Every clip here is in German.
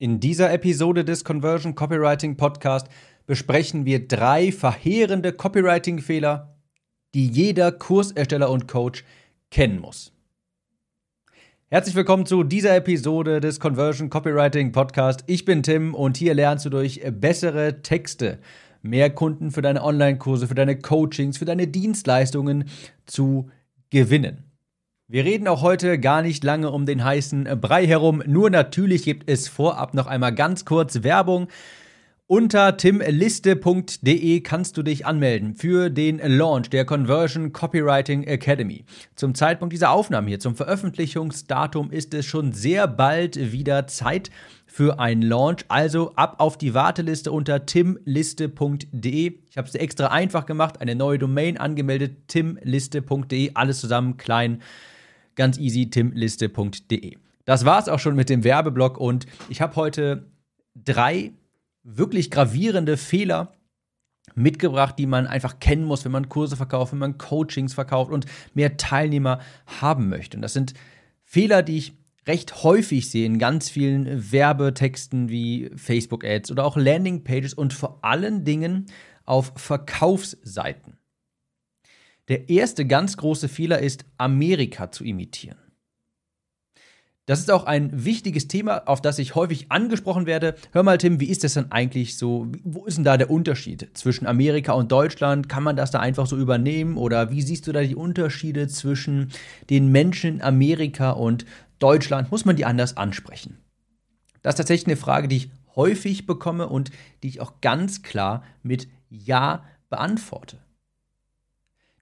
In dieser Episode des Conversion Copywriting Podcast besprechen wir drei verheerende Copywriting-Fehler, die jeder Kursersteller und Coach kennen muss. Herzlich willkommen zu dieser Episode des Conversion Copywriting Podcast. Ich bin Tim und hier lernst du durch bessere Texte mehr Kunden für deine Online-Kurse, für deine Coachings, für deine Dienstleistungen zu gewinnen. Wir reden auch heute gar nicht lange um den heißen Brei herum, nur natürlich gibt es vorab noch einmal ganz kurz Werbung. Unter timliste.de kannst du dich anmelden für den Launch der Conversion Copywriting Academy. Zum Zeitpunkt dieser Aufnahme hier, zum Veröffentlichungsdatum, ist es schon sehr bald wieder Zeit für einen Launch. Also ab auf die Warteliste unter timliste.de. Ich habe es extra einfach gemacht, eine neue Domain angemeldet, timliste.de, alles zusammen klein Ganz easy, timliste.de. Das war es auch schon mit dem Werbeblock und ich habe heute drei wirklich gravierende Fehler mitgebracht, die man einfach kennen muss, wenn man Kurse verkauft, wenn man Coachings verkauft und mehr Teilnehmer haben möchte. Und das sind Fehler, die ich recht häufig sehe in ganz vielen Werbetexten wie Facebook-Ads oder auch Landingpages und vor allen Dingen auf Verkaufsseiten. Der erste ganz große Fehler ist, Amerika zu imitieren. Das ist auch ein wichtiges Thema, auf das ich häufig angesprochen werde. Hör mal, Tim, wie ist das denn eigentlich so? Wo ist denn da der Unterschied zwischen Amerika und Deutschland? Kann man das da einfach so übernehmen? Oder wie siehst du da die Unterschiede zwischen den Menschen in Amerika und Deutschland? Muss man die anders ansprechen? Das ist tatsächlich eine Frage, die ich häufig bekomme und die ich auch ganz klar mit Ja beantworte.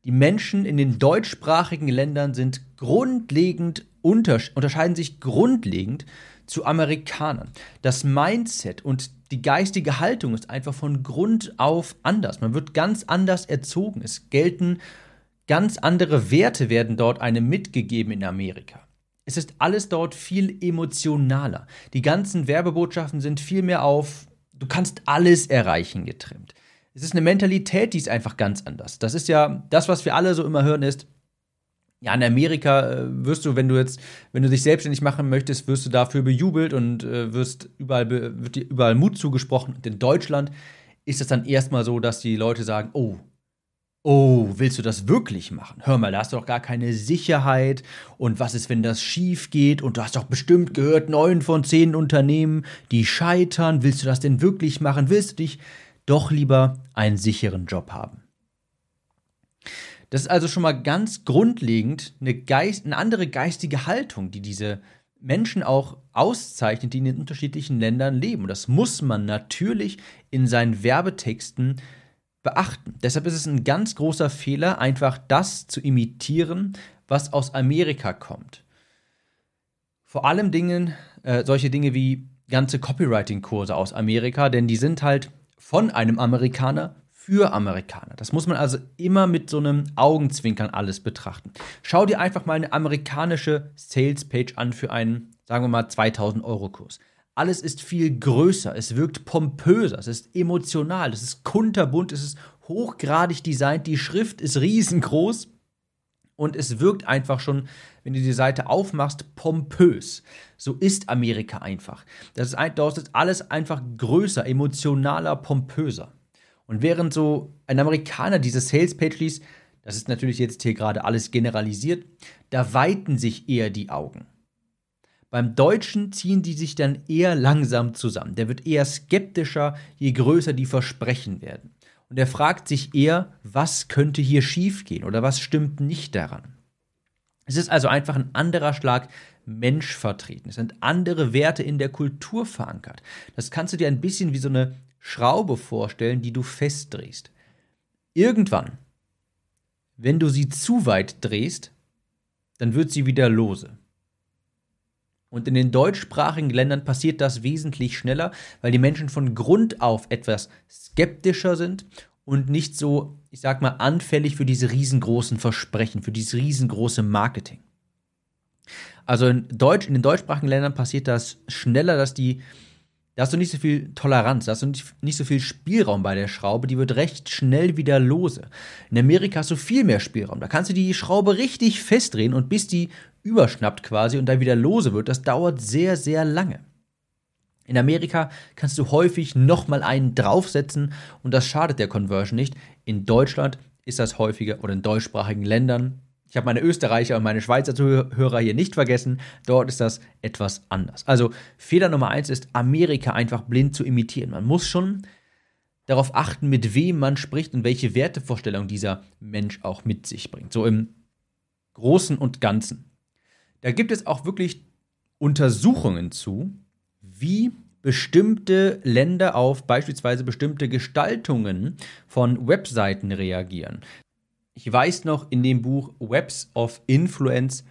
Die Menschen in den deutschsprachigen Ländern sind grundlegend unterscheiden sich grundlegend zu Amerikanern. Das Mindset und die geistige Haltung ist einfach von Grund auf anders. Man wird ganz anders erzogen. Es gelten ganz andere Werte werden dort einem mitgegeben in Amerika. Es ist alles dort viel emotionaler. Die ganzen Werbebotschaften sind viel mehr auf du kannst alles erreichen getrimmt. Es ist eine Mentalität, die ist einfach ganz anders. Das ist ja das, was wir alle so immer hören, ist, ja, in Amerika äh, wirst du, wenn du jetzt, wenn du dich selbstständig machen möchtest, wirst du dafür bejubelt und äh, wirst überall, wird dir überall Mut zugesprochen. Und in Deutschland ist es dann erstmal so, dass die Leute sagen, oh, oh, willst du das wirklich machen? Hör mal, da hast du doch gar keine Sicherheit. Und was ist, wenn das schief geht? Und du hast doch bestimmt gehört, neun von zehn Unternehmen, die scheitern. Willst du das denn wirklich machen? Willst du dich doch lieber einen sicheren Job haben. Das ist also schon mal ganz grundlegend eine, Geist, eine andere geistige Haltung, die diese Menschen auch auszeichnet, die in den unterschiedlichen Ländern leben. Und das muss man natürlich in seinen Werbetexten beachten. Deshalb ist es ein ganz großer Fehler, einfach das zu imitieren, was aus Amerika kommt. Vor allem Dingen, äh, solche Dinge wie ganze Copywriting-Kurse aus Amerika, denn die sind halt von einem Amerikaner für Amerikaner. Das muss man also immer mit so einem Augenzwinkern alles betrachten. Schau dir einfach mal eine amerikanische Sales-Page an für einen, sagen wir mal, 2000 Euro Kurs. Alles ist viel größer, es wirkt pompöser, es ist emotional, es ist kunterbunt, es ist hochgradig designt, die Schrift ist riesengroß und es wirkt einfach schon, wenn du die Seite aufmachst, pompös. So ist Amerika einfach. Das ist, dort ist alles einfach größer, emotionaler, pompöser. Und während so ein Amerikaner diese Sales-Page liest, das ist natürlich jetzt hier gerade alles generalisiert, da weiten sich eher die Augen. Beim Deutschen ziehen die sich dann eher langsam zusammen. Der wird eher skeptischer, je größer die Versprechen werden und er fragt sich eher, was könnte hier schiefgehen oder was stimmt nicht daran. Es ist also einfach ein anderer Schlag Mensch vertreten. Es sind andere Werte in der Kultur verankert. Das kannst du dir ein bisschen wie so eine Schraube vorstellen, die du festdrehst. Irgendwann, wenn du sie zu weit drehst, dann wird sie wieder lose. Und in den deutschsprachigen Ländern passiert das wesentlich schneller, weil die Menschen von Grund auf etwas skeptischer sind und nicht so, ich sag mal, anfällig für diese riesengroßen Versprechen, für dieses riesengroße Marketing. Also in, Deutsch, in den deutschsprachigen Ländern passiert das schneller, dass die da hast du nicht so viel Toleranz, da hast du nicht, so viel Spielraum bei der Schraube, die wird recht schnell wieder lose. In Amerika hast du viel mehr Spielraum. Da kannst du die Schraube richtig festdrehen und bis die überschnappt quasi und dann wieder lose wird, das dauert sehr, sehr lange. In Amerika kannst du häufig nochmal einen draufsetzen und das schadet der Conversion nicht. In Deutschland ist das häufiger oder in deutschsprachigen Ländern. Ich habe meine Österreicher und meine Schweizer Zuhörer hier nicht vergessen. Dort ist das etwas anders. Also Fehler Nummer eins ist, Amerika einfach blind zu imitieren. Man muss schon darauf achten, mit wem man spricht und welche Wertevorstellung dieser Mensch auch mit sich bringt. So im Großen und Ganzen. Da gibt es auch wirklich Untersuchungen zu, wie bestimmte Länder auf beispielsweise bestimmte Gestaltungen von Webseiten reagieren. Ich weiß noch, in dem Buch Webs of Influence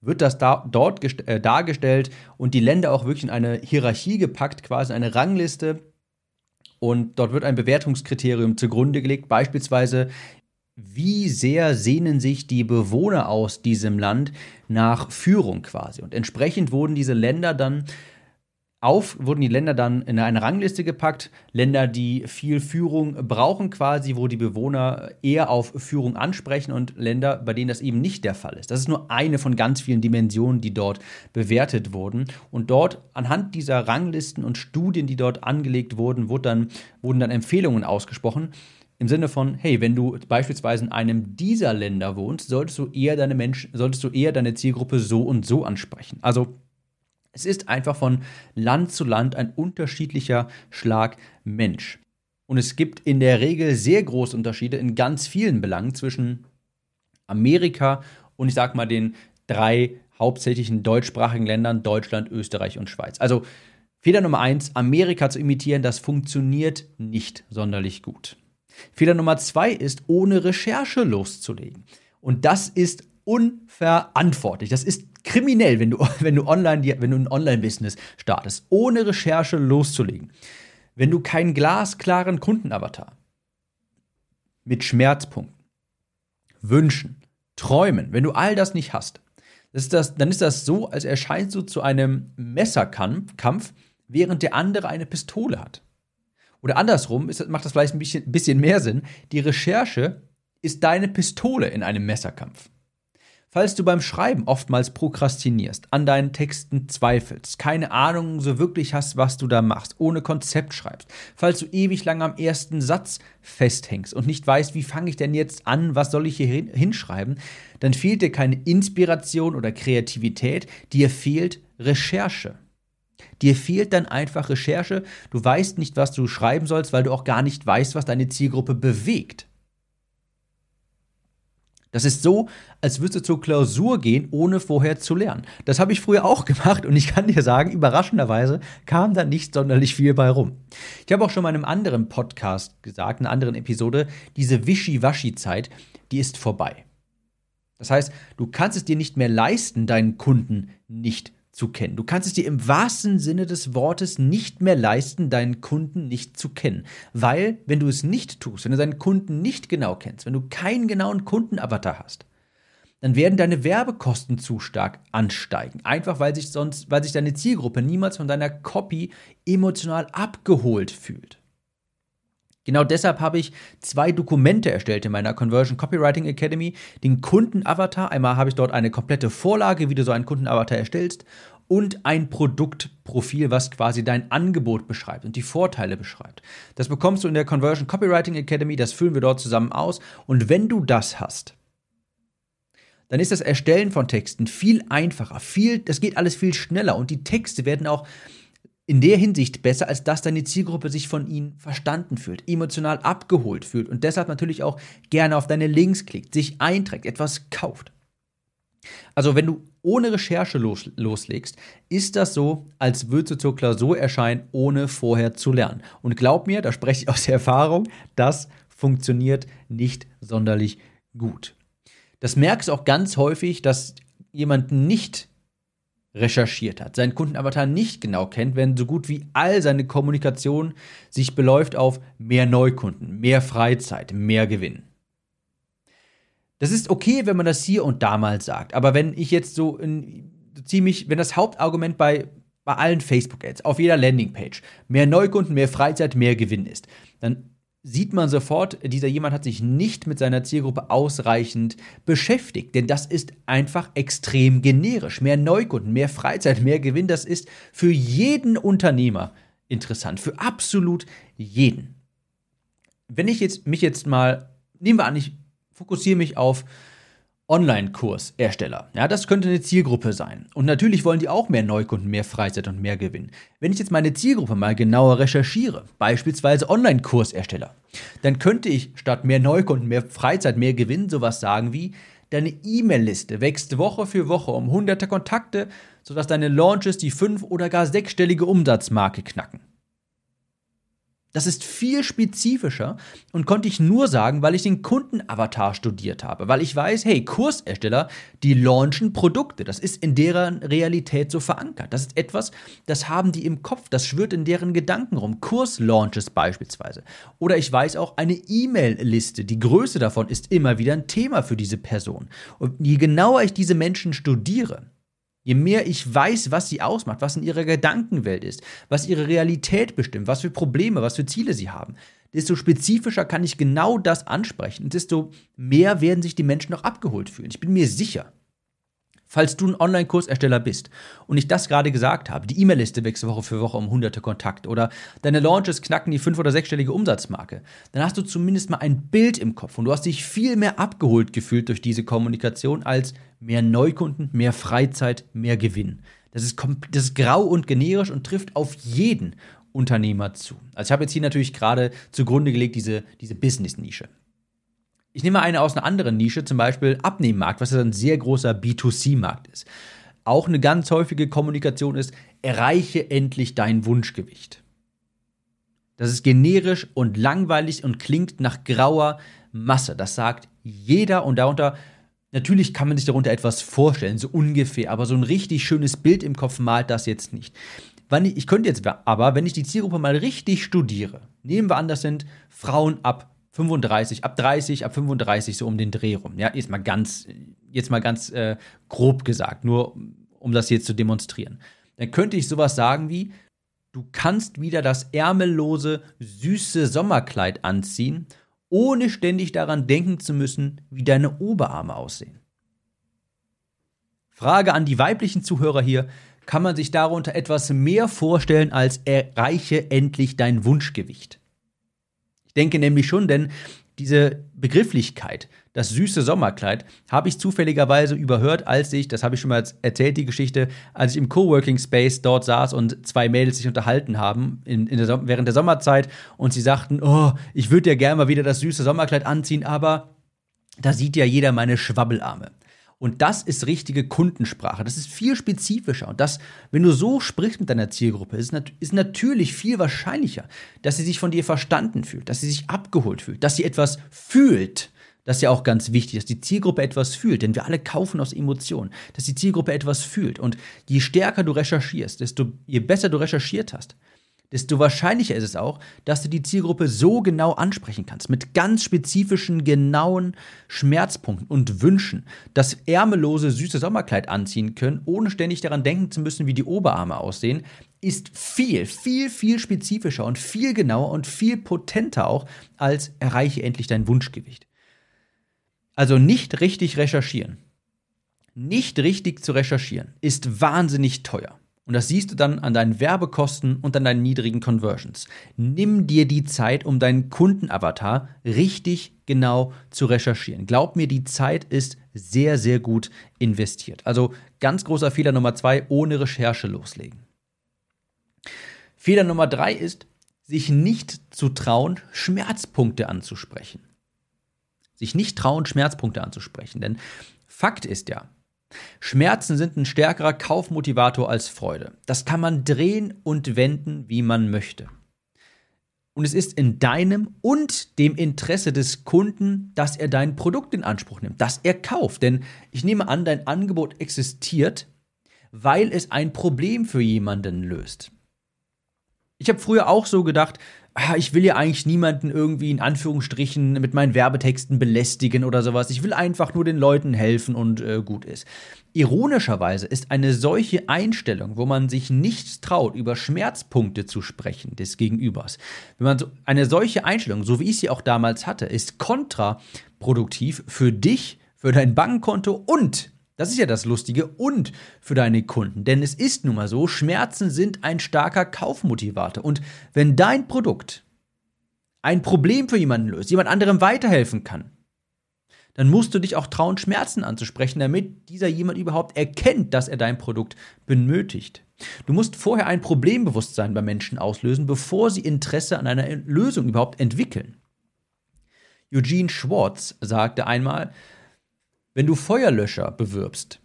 wird das da, dort äh, dargestellt und die Länder auch wirklich in eine Hierarchie gepackt, quasi eine Rangliste. Und dort wird ein Bewertungskriterium zugrunde gelegt, beispielsweise wie sehr sehnen sich die Bewohner aus diesem Land nach Führung quasi. Und entsprechend wurden diese Länder dann auf, wurden die Länder dann in eine Rangliste gepackt. Länder, die viel Führung brauchen quasi, wo die Bewohner eher auf Führung ansprechen und Länder, bei denen das eben nicht der Fall ist. Das ist nur eine von ganz vielen Dimensionen, die dort bewertet wurden. Und dort anhand dieser Ranglisten und Studien, die dort angelegt wurden, wurde dann, wurden dann Empfehlungen ausgesprochen. Im Sinne von, hey, wenn du beispielsweise in einem dieser Länder wohnst, solltest du eher deine Menschen, solltest du eher deine Zielgruppe so und so ansprechen. Also es ist einfach von Land zu Land ein unterschiedlicher Schlag Mensch. Und es gibt in der Regel sehr große Unterschiede in ganz vielen Belangen zwischen Amerika und ich sag mal den drei hauptsächlichen deutschsprachigen Ländern Deutschland, Österreich und Schweiz. Also Fehler Nummer eins, Amerika zu imitieren, das funktioniert nicht sonderlich gut. Fehler Nummer zwei ist, ohne Recherche loszulegen. Und das ist unverantwortlich. Das ist kriminell, wenn du, wenn du online, wenn du ein Online-Business startest, ohne Recherche loszulegen. Wenn du keinen glasklaren Kundenavatar mit Schmerzpunkten, Wünschen, Träumen, wenn du all das nicht hast, ist das, dann ist das so, als erscheinst du zu einem Messerkampf, während der andere eine Pistole hat. Oder andersrum ist, macht das vielleicht ein bisschen, bisschen mehr Sinn. Die Recherche ist deine Pistole in einem Messerkampf. Falls du beim Schreiben oftmals prokrastinierst, an deinen Texten zweifelst, keine Ahnung so wirklich hast, was du da machst, ohne Konzept schreibst, falls du ewig lang am ersten Satz festhängst und nicht weißt, wie fange ich denn jetzt an, was soll ich hier hinschreiben, dann fehlt dir keine Inspiration oder Kreativität, dir fehlt Recherche. Dir fehlt dann einfach Recherche, du weißt nicht, was du schreiben sollst, weil du auch gar nicht weißt, was deine Zielgruppe bewegt. Das ist so, als würdest du zur Klausur gehen, ohne vorher zu lernen. Das habe ich früher auch gemacht und ich kann dir sagen, überraschenderweise kam da nicht sonderlich viel bei rum. Ich habe auch schon mal in einem anderen Podcast gesagt, in einer anderen Episode, diese Wischi-Waschi-Zeit, die ist vorbei. Das heißt, du kannst es dir nicht mehr leisten, deinen Kunden nicht zu kennen. Du kannst es dir im wahrsten Sinne des Wortes nicht mehr leisten, deinen Kunden nicht zu kennen. Weil, wenn du es nicht tust, wenn du deinen Kunden nicht genau kennst, wenn du keinen genauen Kundenavatar hast, dann werden deine Werbekosten zu stark ansteigen. Einfach weil sich sonst, weil sich deine Zielgruppe niemals von deiner Copy emotional abgeholt fühlt. Genau deshalb habe ich zwei Dokumente erstellt in meiner Conversion Copywriting Academy. Den Kundenavatar, einmal habe ich dort eine komplette Vorlage, wie du so einen Kundenavatar erstellst, und ein Produktprofil, was quasi dein Angebot beschreibt und die Vorteile beschreibt. Das bekommst du in der Conversion Copywriting Academy, das füllen wir dort zusammen aus. Und wenn du das hast, dann ist das Erstellen von Texten viel einfacher, viel, das geht alles viel schneller und die Texte werden auch in der Hinsicht besser, als dass deine Zielgruppe sich von ihnen verstanden fühlt, emotional abgeholt fühlt und deshalb natürlich auch gerne auf deine Links klickt, sich einträgt, etwas kauft. Also wenn du ohne Recherche los, loslegst, ist das so, als würdest du zur Klausur erscheinen, ohne vorher zu lernen. Und glaub mir, da spreche ich aus der Erfahrung, das funktioniert nicht sonderlich gut. Das merkst du auch ganz häufig, dass jemand nicht recherchiert hat, seinen Kundenavatar nicht genau kennt, wenn so gut wie all seine Kommunikation sich beläuft auf mehr Neukunden, mehr Freizeit, mehr Gewinn. Das ist okay, wenn man das hier und da mal sagt, aber wenn ich jetzt so, in, ziemlich, wenn das Hauptargument bei, bei allen Facebook-Ads, auf jeder Landingpage, mehr Neukunden, mehr Freizeit, mehr Gewinn ist, dann sieht man sofort, dieser jemand hat sich nicht mit seiner Zielgruppe ausreichend beschäftigt. Denn das ist einfach extrem generisch. Mehr Neukunden, mehr Freizeit, mehr Gewinn, das ist für jeden Unternehmer interessant. Für absolut jeden. Wenn ich jetzt mich jetzt mal, nehmen wir an, ich fokussiere mich auf Online-Kursersteller. Ja, das könnte eine Zielgruppe sein. Und natürlich wollen die auch mehr Neukunden, mehr Freizeit und mehr Gewinn. Wenn ich jetzt meine Zielgruppe mal genauer recherchiere, beispielsweise Online-Kursersteller, dann könnte ich statt mehr Neukunden, mehr Freizeit, mehr Gewinn sowas sagen wie, deine E-Mail-Liste wächst Woche für Woche um hunderte Kontakte, sodass deine Launches die fünf- oder gar sechsstellige Umsatzmarke knacken. Das ist viel spezifischer und konnte ich nur sagen, weil ich den Kundenavatar studiert habe, weil ich weiß, hey, Kursersteller, die launchen Produkte, das ist in deren Realität so verankert. Das ist etwas, das haben die im Kopf, das schwirrt in deren Gedanken rum. Kurslaunches beispielsweise. Oder ich weiß auch eine E-Mail-Liste, die Größe davon ist immer wieder ein Thema für diese Person. Und je genauer ich diese Menschen studiere, Je mehr ich weiß, was sie ausmacht, was in ihrer Gedankenwelt ist, was ihre Realität bestimmt, was für Probleme, was für Ziele sie haben, desto spezifischer kann ich genau das ansprechen und desto mehr werden sich die Menschen auch abgeholt fühlen. Ich bin mir sicher. Falls du ein Online-Kursersteller bist und ich das gerade gesagt habe, die E-Mail-Liste wächst Woche für Woche um hunderte Kontakte oder deine Launches knacken die fünf- oder sechsstellige Umsatzmarke, dann hast du zumindest mal ein Bild im Kopf und du hast dich viel mehr abgeholt gefühlt durch diese Kommunikation als mehr Neukunden, mehr Freizeit, mehr Gewinn. Das ist, das ist grau und generisch und trifft auf jeden Unternehmer zu. Also ich habe jetzt hier natürlich gerade zugrunde gelegt diese, diese Business-Nische. Ich nehme eine aus einer anderen Nische, zum Beispiel Abnehmmarkt, was ein sehr großer B2C-Markt ist. Auch eine ganz häufige Kommunikation ist, erreiche endlich dein Wunschgewicht. Das ist generisch und langweilig und klingt nach grauer Masse. Das sagt jeder und darunter, natürlich kann man sich darunter etwas vorstellen, so ungefähr, aber so ein richtig schönes Bild im Kopf malt das jetzt nicht. Ich könnte jetzt aber, wenn ich die Zielgruppe mal richtig studiere, nehmen wir an, das sind Frauen ab 35, ab 30, ab 35 so um den Dreh rum. Ja, jetzt mal ganz, jetzt mal ganz äh, grob gesagt, nur um das jetzt zu demonstrieren. Dann könnte ich sowas sagen wie, du kannst wieder das ärmellose, süße Sommerkleid anziehen, ohne ständig daran denken zu müssen, wie deine Oberarme aussehen. Frage an die weiblichen Zuhörer hier, kann man sich darunter etwas mehr vorstellen als erreiche endlich dein Wunschgewicht? Ich denke nämlich schon, denn diese Begrifflichkeit, das süße Sommerkleid, habe ich zufälligerweise überhört, als ich, das habe ich schon mal erzählt, die Geschichte, als ich im Coworking Space dort saß und zwei Mädels sich unterhalten haben in, in der, während der Sommerzeit und sie sagten, oh, ich würde ja gerne mal wieder das süße Sommerkleid anziehen, aber da sieht ja jeder meine Schwabbelarme. Und das ist richtige Kundensprache. Das ist viel spezifischer. Und das, wenn du so sprichst mit deiner Zielgruppe, ist, nat ist natürlich viel wahrscheinlicher, dass sie sich von dir verstanden fühlt, dass sie sich abgeholt fühlt, dass sie etwas fühlt. Das ist ja auch ganz wichtig, dass die Zielgruppe etwas fühlt, denn wir alle kaufen aus Emotionen, dass die Zielgruppe etwas fühlt. Und je stärker du recherchierst, desto je besser du recherchiert hast, desto wahrscheinlicher ist es auch, dass du die Zielgruppe so genau ansprechen kannst, mit ganz spezifischen, genauen Schmerzpunkten und Wünschen, das ärmellose, süße Sommerkleid anziehen können, ohne ständig daran denken zu müssen, wie die Oberarme aussehen, ist viel, viel, viel spezifischer und viel genauer und viel potenter auch als erreiche endlich dein Wunschgewicht. Also nicht richtig recherchieren. Nicht richtig zu recherchieren ist wahnsinnig teuer. Und das siehst du dann an deinen Werbekosten und an deinen niedrigen Conversions. Nimm dir die Zeit, um deinen Kundenavatar richtig genau zu recherchieren. Glaub mir, die Zeit ist sehr, sehr gut investiert. Also ganz großer Fehler Nummer zwei, ohne Recherche loslegen. Fehler Nummer drei ist, sich nicht zu trauen, Schmerzpunkte anzusprechen. Sich nicht trauen, Schmerzpunkte anzusprechen. Denn Fakt ist ja, Schmerzen sind ein stärkerer Kaufmotivator als Freude. Das kann man drehen und wenden, wie man möchte. Und es ist in deinem und dem Interesse des Kunden, dass er dein Produkt in Anspruch nimmt, dass er kauft. Denn ich nehme an, dein Angebot existiert, weil es ein Problem für jemanden löst. Ich habe früher auch so gedacht, ah, ich will ja eigentlich niemanden irgendwie in Anführungsstrichen mit meinen Werbetexten belästigen oder sowas. Ich will einfach nur den Leuten helfen und äh, gut ist. Ironischerweise ist eine solche Einstellung, wo man sich nicht traut, über Schmerzpunkte zu sprechen des Gegenübers, wenn man so eine solche Einstellung, so wie ich sie auch damals hatte, ist kontraproduktiv für dich, für dein Bankkonto und das ist ja das Lustige und für deine Kunden. Denn es ist nun mal so, Schmerzen sind ein starker Kaufmotivator. Und wenn dein Produkt ein Problem für jemanden löst, jemand anderem weiterhelfen kann, dann musst du dich auch trauen, Schmerzen anzusprechen, damit dieser jemand überhaupt erkennt, dass er dein Produkt benötigt. Du musst vorher ein Problembewusstsein bei Menschen auslösen, bevor sie Interesse an einer Lösung überhaupt entwickeln. Eugene Schwartz sagte einmal, wenn du Feuerlöscher bewirbst,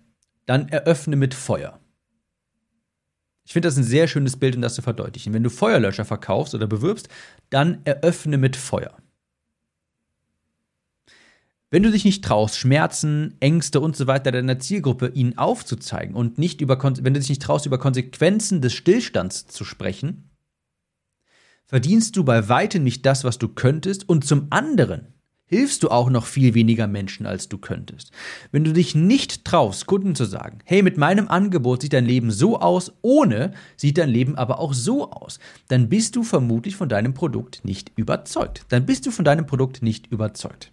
dann eröffne mit Feuer. Ich finde das ein sehr schönes Bild, um das zu verdeutlichen. Wenn du Feuerlöscher verkaufst oder bewirbst, dann eröffne mit Feuer. Wenn du dich nicht traust, Schmerzen, Ängste und so weiter deiner Zielgruppe ihnen aufzuzeigen und nicht über, wenn du dich nicht traust, über Konsequenzen des Stillstands zu sprechen, verdienst du bei weitem nicht das, was du könntest und zum anderen hilfst du auch noch viel weniger Menschen, als du könntest. Wenn du dich nicht traust, Kunden zu sagen, hey, mit meinem Angebot sieht dein Leben so aus, ohne sieht dein Leben aber auch so aus, dann bist du vermutlich von deinem Produkt nicht überzeugt. Dann bist du von deinem Produkt nicht überzeugt.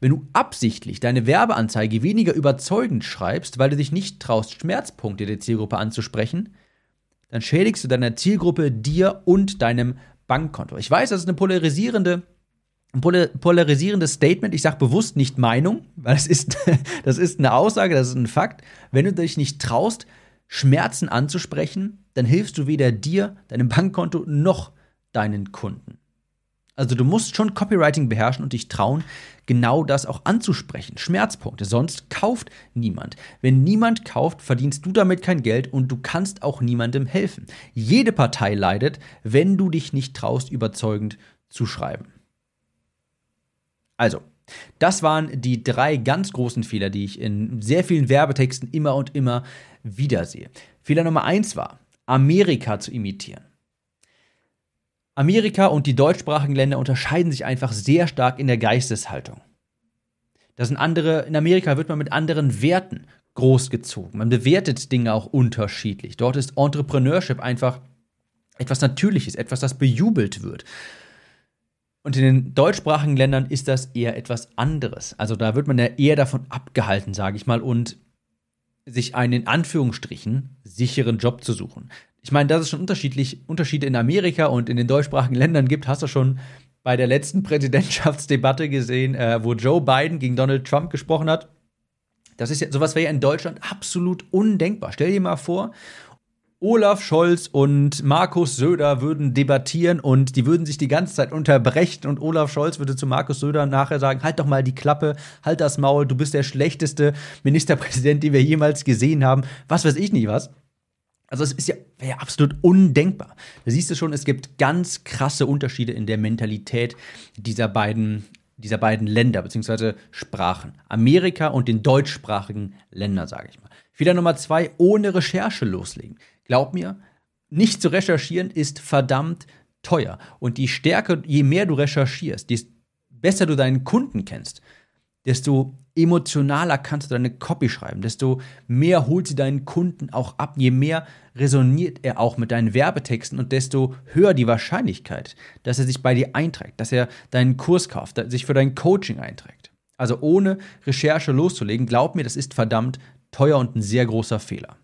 Wenn du absichtlich deine Werbeanzeige weniger überzeugend schreibst, weil du dich nicht traust, Schmerzpunkte der Zielgruppe anzusprechen, dann schädigst du deiner Zielgruppe, dir und deinem Bankkonto. Ich weiß, das ist eine polarisierende polarisierendes Statement. Ich sage bewusst nicht Meinung, weil es ist, das ist eine Aussage, das ist ein Fakt. Wenn du dich nicht traust, Schmerzen anzusprechen, dann hilfst du weder dir, deinem Bankkonto noch deinen Kunden. Also du musst schon Copywriting beherrschen und dich trauen, genau das auch anzusprechen. Schmerzpunkte. Sonst kauft niemand. Wenn niemand kauft, verdienst du damit kein Geld und du kannst auch niemandem helfen. Jede Partei leidet, wenn du dich nicht traust, überzeugend zu schreiben. Also, das waren die drei ganz großen Fehler, die ich in sehr vielen Werbetexten immer und immer wieder sehe. Fehler Nummer eins war, Amerika zu imitieren. Amerika und die deutschsprachigen Länder unterscheiden sich einfach sehr stark in der Geisteshaltung. Das sind andere, in Amerika wird man mit anderen Werten großgezogen. Man bewertet Dinge auch unterschiedlich. Dort ist Entrepreneurship einfach etwas Natürliches, etwas, das bejubelt wird. Und in den deutschsprachigen Ländern ist das eher etwas anderes. Also da wird man ja eher davon abgehalten, sage ich mal, und sich einen in Anführungsstrichen sicheren Job zu suchen ich meine, dass es schon unterschiedlich Unterschiede in Amerika und in den deutschsprachigen Ländern gibt, hast du schon bei der letzten Präsidentschaftsdebatte gesehen, äh, wo Joe Biden gegen Donald Trump gesprochen hat. Das ist ja, sowas wäre ja in Deutschland absolut undenkbar. Stell dir mal vor, Olaf Scholz und Markus Söder würden debattieren und die würden sich die ganze Zeit unterbrechen und Olaf Scholz würde zu Markus Söder nachher sagen, halt doch mal die Klappe, halt das Maul, du bist der schlechteste Ministerpräsident, den wir jemals gesehen haben. Was weiß ich nicht was. Also es ist ja, ja absolut undenkbar. Da siehst du schon, es gibt ganz krasse Unterschiede in der Mentalität dieser beiden, dieser beiden Länder bzw. Sprachen. Amerika und den deutschsprachigen Ländern, sage ich mal. Fehler Nummer zwei, ohne Recherche loslegen. Glaub mir, nicht zu recherchieren ist verdammt teuer. Und die Stärke, je mehr du recherchierst, desto besser du deinen Kunden kennst, desto emotionaler kannst du deine Copy schreiben, desto mehr holt sie deinen Kunden auch ab, je mehr resoniert er auch mit deinen Werbetexten und desto höher die Wahrscheinlichkeit, dass er sich bei dir einträgt, dass er deinen Kurs kauft, sich für dein Coaching einträgt. Also ohne Recherche loszulegen, glaub mir, das ist verdammt teuer und ein sehr großer Fehler.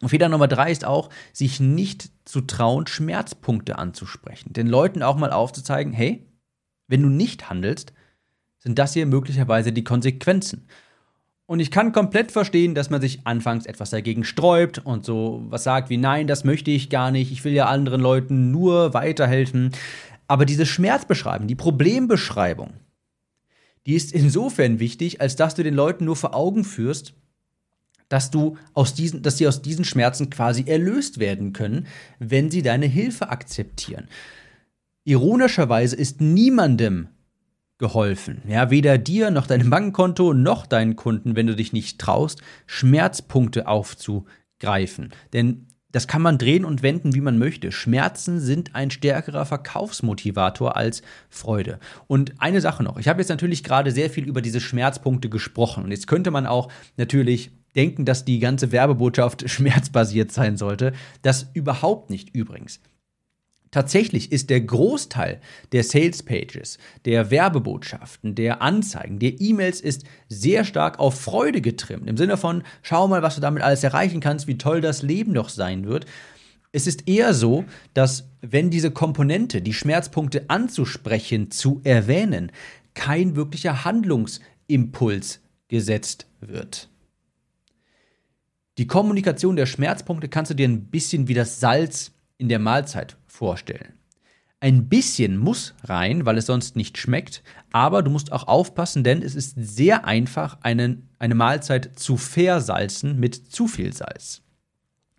Und Fehler Nummer drei ist auch, sich nicht zu trauen, Schmerzpunkte anzusprechen. Den Leuten auch mal aufzuzeigen, hey, wenn du nicht handelst, sind das hier möglicherweise die Konsequenzen. Und ich kann komplett verstehen, dass man sich anfangs etwas dagegen sträubt und so was sagt wie nein, das möchte ich gar nicht, ich will ja anderen Leuten nur weiterhelfen. Aber diese Schmerzbeschreibung, die Problembeschreibung, die ist insofern wichtig, als dass du den Leuten nur vor Augen führst, dass du aus diesen, dass sie aus diesen Schmerzen quasi erlöst werden können, wenn sie deine Hilfe akzeptieren. Ironischerweise ist niemandem geholfen. Ja, weder dir noch deinem Bankkonto noch deinen Kunden, wenn du dich nicht traust, Schmerzpunkte aufzugreifen. Denn das kann man drehen und wenden, wie man möchte. Schmerzen sind ein stärkerer Verkaufsmotivator als Freude. Und eine Sache noch. Ich habe jetzt natürlich gerade sehr viel über diese Schmerzpunkte gesprochen. Und jetzt könnte man auch natürlich denken, dass die ganze Werbebotschaft schmerzbasiert sein sollte. Das überhaupt nicht übrigens. Tatsächlich ist der Großteil der Sales Pages, der Werbebotschaften, der Anzeigen, der E-Mails ist sehr stark auf Freude getrimmt. Im Sinne von, schau mal, was du damit alles erreichen kannst, wie toll das Leben doch sein wird. Es ist eher so, dass wenn diese Komponente, die Schmerzpunkte anzusprechen, zu erwähnen, kein wirklicher Handlungsimpuls gesetzt wird. Die Kommunikation der Schmerzpunkte kannst du dir ein bisschen wie das Salz in der Mahlzeit vorstellen. Ein bisschen muss rein, weil es sonst nicht schmeckt, aber du musst auch aufpassen, denn es ist sehr einfach, einen, eine Mahlzeit zu versalzen mit zu viel Salz.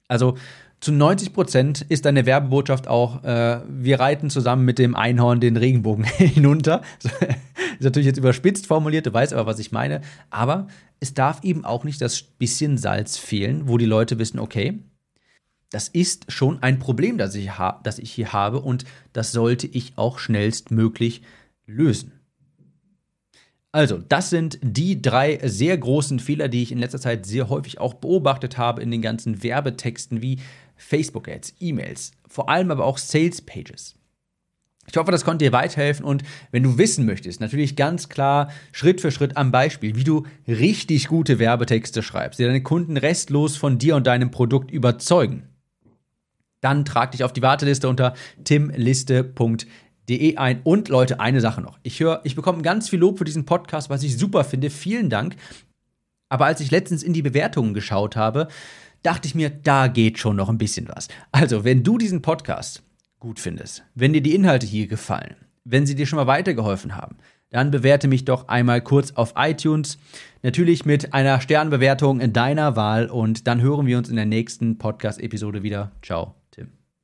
Also zu 90 Prozent ist deine Werbebotschaft auch, äh, wir reiten zusammen mit dem Einhorn den Regenbogen hinunter. Ist natürlich jetzt überspitzt formuliert, du weißt aber, was ich meine. Aber es darf eben auch nicht das bisschen Salz fehlen, wo die Leute wissen, okay, das ist schon ein Problem, das ich, das ich hier habe und das sollte ich auch schnellstmöglich lösen. Also, das sind die drei sehr großen Fehler, die ich in letzter Zeit sehr häufig auch beobachtet habe in den ganzen Werbetexten wie Facebook-Ads, E-Mails, vor allem aber auch Sales-Pages. Ich hoffe, das konnte dir weiterhelfen und wenn du wissen möchtest, natürlich ganz klar Schritt für Schritt am Beispiel, wie du richtig gute Werbetexte schreibst, die deine Kunden restlos von dir und deinem Produkt überzeugen, dann trag dich auf die Warteliste unter timliste.de ein. Und Leute, eine Sache noch. Ich höre, ich bekomme ganz viel Lob für diesen Podcast, was ich super finde. Vielen Dank. Aber als ich letztens in die Bewertungen geschaut habe, dachte ich mir, da geht schon noch ein bisschen was. Also, wenn du diesen Podcast gut findest, wenn dir die Inhalte hier gefallen, wenn sie dir schon mal weitergeholfen haben, dann bewerte mich doch einmal kurz auf iTunes. Natürlich mit einer Sternbewertung in deiner Wahl und dann hören wir uns in der nächsten Podcast-Episode wieder. Ciao.